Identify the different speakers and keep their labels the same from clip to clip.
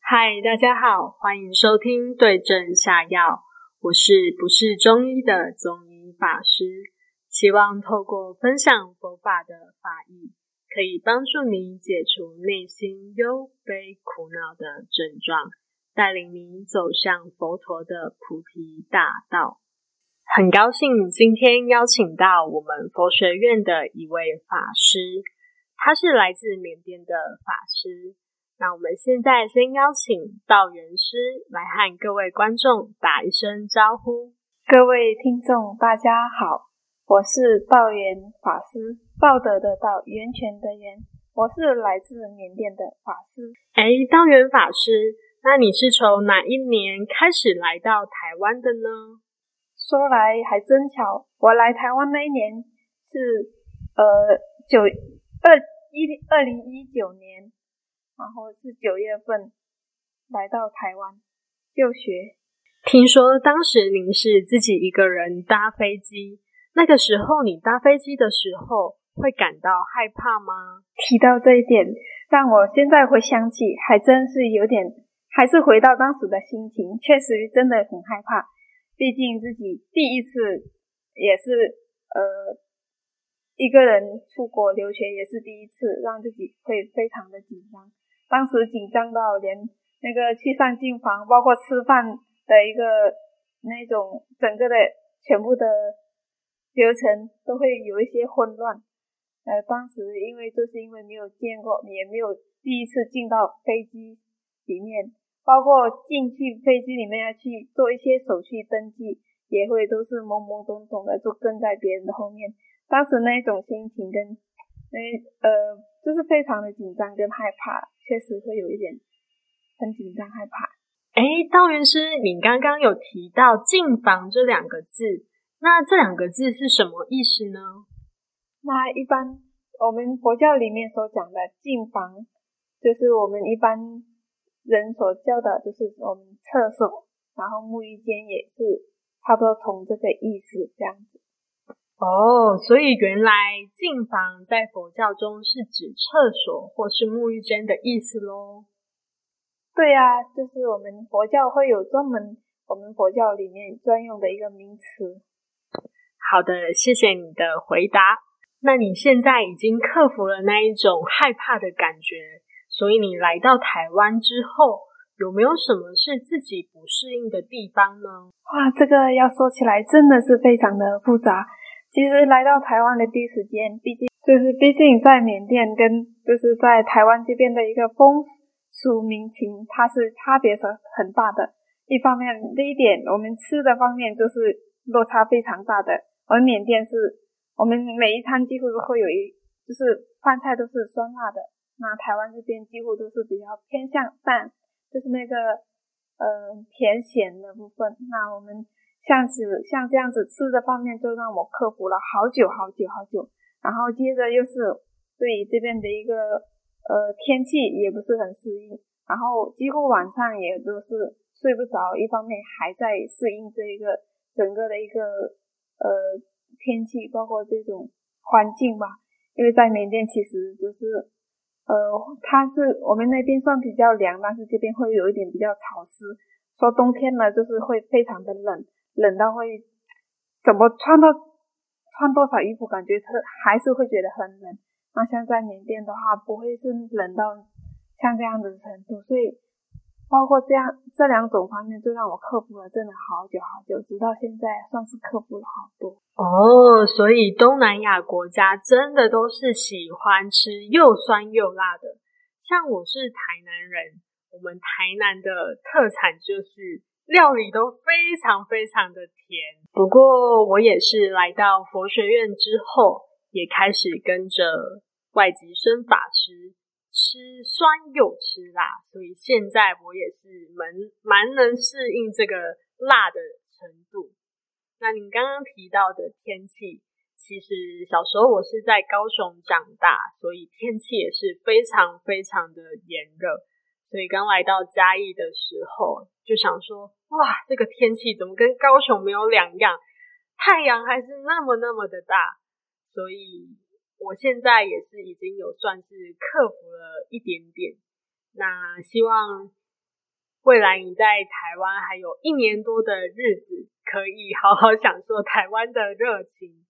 Speaker 1: 嗨，大家好，欢迎收听对症下药。我是不是中医的中医法师？希望透过分享佛法的法义，可以帮助你解除内心忧悲苦恼的症状，带领你走向佛陀的菩提大道。很高兴今天邀请到我们佛学院的一位法师，他是来自缅甸的法师。那我们现在先邀请道元师来和各位观众打一声招呼。
Speaker 2: 各位听众，大家好，我是道元法师，道德的道，源泉的源，我是来自缅甸的法师。
Speaker 1: 哎，道元法师，那你是从哪一年开始来到台湾的呢？
Speaker 2: 说来还真巧，我来台湾那一年是呃九二一二零一九年。然后是九月份来到台湾就学。
Speaker 1: 听说当时您是自己一个人搭飞机，那个时候你搭飞机的时候会感到害怕吗？
Speaker 2: 提到这一点，让我现在回想起，还真是有点，还是回到当时的心情，确实真的很害怕。毕竟自己第一次，也是呃一个人出国留学，也是第一次，让自己会非常的紧张。当时紧张到连那个去上进房，包括吃饭的一个那种整个的全部的流程都会有一些混乱。呃，当时因为就是因为没有见过，也没有第一次进到飞机里面，包括进去飞机里面要去做一些手续登记，也会都是懵懵懂懂的，就跟在别人的后面。当时那种心情跟那呃。就是非常的紧张跟害怕，确实会有一点很紧张害怕。
Speaker 1: 哎，道元师，你刚刚有提到“进房”这两个字，那这两个字是什么意思呢？
Speaker 2: 那一般我们佛教里面所讲的“净房”，就是我们一般人所叫的，就是我们厕所，然后沐浴间也是差不多从这个意思这样子。
Speaker 1: 哦，所以原来净房在佛教中是指厕所或是沐浴间的意思喽？
Speaker 2: 对呀，就是我们佛教会有专门我们佛教里面专用的一个名词。
Speaker 1: 好的，谢谢你的回答。那你现在已经克服了那一种害怕的感觉，所以你来到台湾之后，有没有什么是自己不适应的地方呢？
Speaker 2: 哇，这个要说起来真的是非常的复杂。其实来到台湾的第一时间，毕竟就是毕竟在缅甸跟就是在台湾这边的一个风俗民情，它是差别是很大的。一方面，第一点，我们吃的方面就是落差非常大的。而缅甸是我们每一餐几乎都会有一，就是饭菜都是酸辣的。那台湾这边几乎都是比较偏向淡，就是那个呃甜咸的部分。那我们。像是像这样子吃的方面，就让我克服了好久好久好久。然后接着又是对于这边的一个呃天气也不是很适应，然后几乎晚上也都是睡不着。一方面还在适应这一个整个的一个呃天气，包括这种环境吧。因为在缅甸其实就是呃它是我们那边算比较凉，但是这边会有一点比较潮湿。说冬天呢，就是会非常的冷。冷到会怎么穿到穿多少衣服，感觉特还是会觉得很冷。那像在缅甸的话，不会是冷到像这样的程度。所以，包括这样这两种方面，就让我克服了真的好久好久，直到现在算是克服了好多。
Speaker 1: 哦，所以东南亚国家真的都是喜欢吃又酸又辣的。像我是台南人，我们台南的特产就是。料理都非常非常的甜，不过我也是来到佛学院之后，也开始跟着外籍生法师吃酸又吃辣，所以现在我也是蛮蛮能适应这个辣的程度。那你刚刚提到的天气，其实小时候我是在高雄长大，所以天气也是非常非常的炎热。所以刚来到嘉义的时候，就想说，哇，这个天气怎么跟高雄没有两样？太阳还是那么那么的大，所以我现在也是已经有算是克服了一点点。那希望未来你在台湾还有一年多的日子，可以好好享受台湾的热情。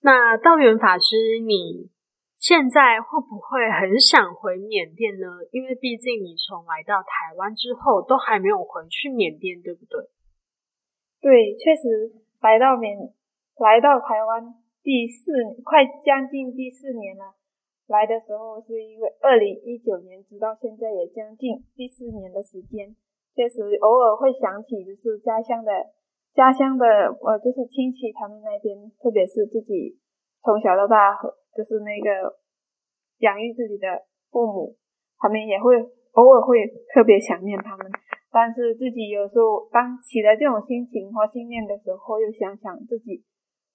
Speaker 1: 那道元法师，你？现在会不会很想回缅甸呢？因为毕竟你从来到台湾之后都还没有回去缅甸，对不对？
Speaker 2: 对，确实来到缅来到台湾第四快将近第四年了。来的时候是因为二零一九年，直到现在也将近第四年的时间。确实偶尔会想起，就是家乡的家乡的呃，就是亲戚他们那边，特别是自己从小到大。就是那个养育自己的父母，他们也会偶尔会特别想念他们，但是自己有时候当起了这种心情或信念的时候，又想想自己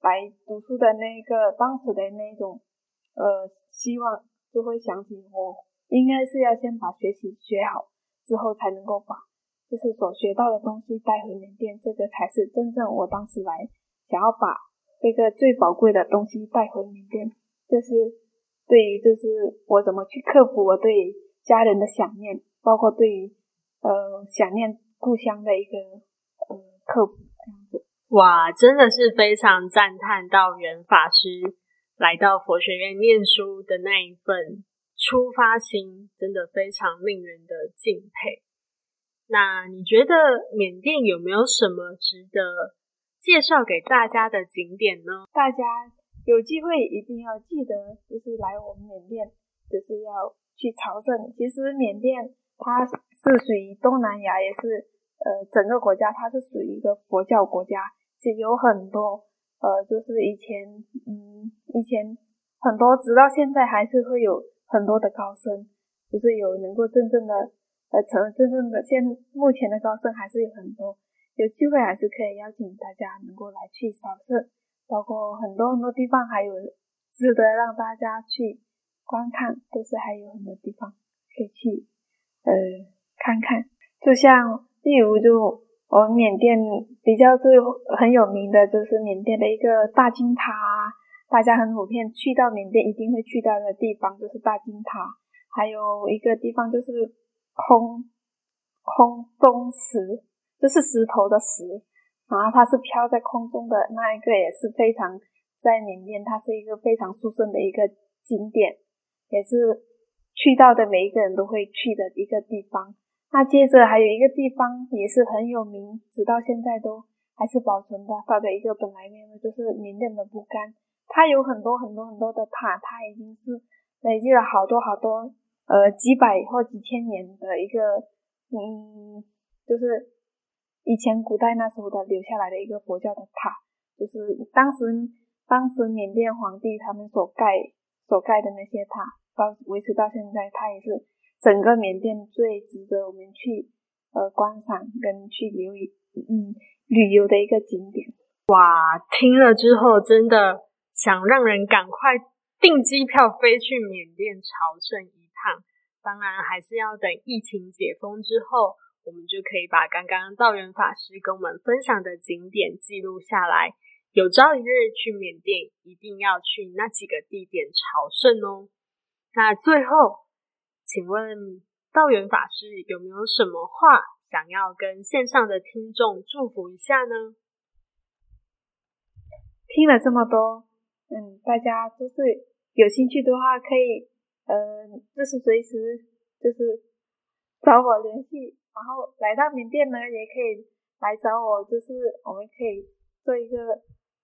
Speaker 2: 来读书的那个当时的那种呃希望，就会想起我应该是要先把学习学好，之后才能够把就是所学到的东西带回缅甸，这个才是真正我当时来想要把这个最宝贵的东西带回缅甸。就是对于，就是我怎么去克服我对家人的想念，包括对于呃想念故乡的一个呃克服这样子。
Speaker 1: 哇，真的是非常赞叹道元法师来到佛学院念书的那一份出发心，真的非常令人的敬佩。那你觉得缅甸有没有什么值得介绍给大家的景点呢？
Speaker 2: 大家。有机会一定要记得，就是来我们缅甸，就是要去朝圣。其实缅甸它是属于东南亚，也是呃整个国家，它是属于一个佛教国家，有很多呃，就是以前嗯以前很多，直到现在还是会有很多的高僧，就是有能够真正的呃成真正的现目前的高僧还是有很多，有机会还是可以邀请大家能够来去朝圣。包括很多很多地方，还有值得让大家去观看，都是还有很多地方可以去呃看看。就像例如，就我们缅甸比较是很有名的，就是缅甸的一个大金塔，大家很普遍去到缅甸一定会去到的地方，就是大金塔。还有一个地方就是空空中石，就是石头的石。然后它是飘在空中的那一个也是非常在缅甸，它是一个非常殊胜的一个景点，也是去到的每一个人都会去的一个地方。那接着还有一个地方也是很有名，直到现在都还是保存的它的一个本来面目，就是缅甸的不干。它有很多很多很多的塔，它已经是累积了好多好多呃几百或几千年的一个嗯，就是。以前古代那时候的留下来的一个佛教的塔，就是当时当时缅甸皇帝他们所盖所盖的那些塔，到维持到现在，它也是整个缅甸最值得我们去呃观赏跟去留意嗯旅游的一个景点。
Speaker 1: 哇，听了之后真的想让人赶快订机票飞去缅甸朝圣一趟，当然还是要等疫情解封之后。我们就可以把刚刚道元法师跟我们分享的景点记录下来。有朝一日去缅甸，一定要去那几个地点朝圣哦。那最后，请问道元法师有没有什么话想要跟线上的听众祝福一下呢？
Speaker 2: 听了这么多，嗯，大家就是有兴趣的话，可以，呃，就是随时就是找我联系。然后来到缅甸呢，也可以来找我，就是我们可以做一个，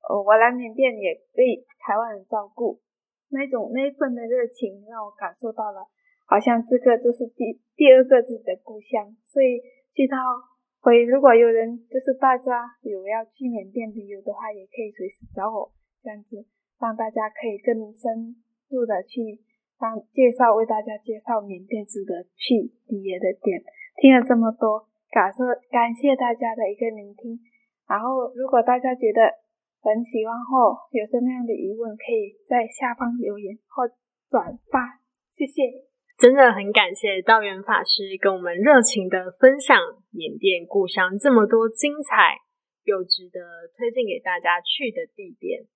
Speaker 2: 呃，我来缅甸也被台湾人照顾，那种那份的热情让我感受到了，好像这个就是第第二个自己的故乡。所以去到回，如果有人就是大家有要去缅甸旅游的话，也可以随时找我，这样子让大家可以更深入的去让介绍为大家介绍缅甸值得去旅游的点。听了这么多，感受感谢大家的一个聆听。然后，如果大家觉得很喜欢或有什么样的疑问，可以在下方留言或转发，谢谢。
Speaker 1: 真的很感谢道元法师跟我们热情的分享缅甸故乡这么多精彩又值得推荐给大家去的地点。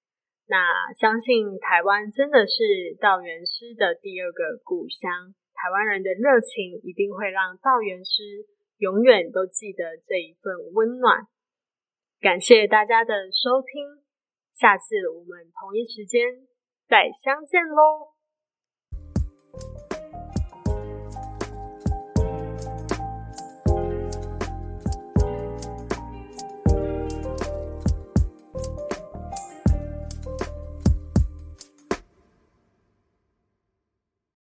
Speaker 1: 那相信台湾真的是道元师的第二个故乡，台湾人的热情一定会让道元师永远都记得这一份温暖。感谢大家的收听，下次我们同一时间再相见喽。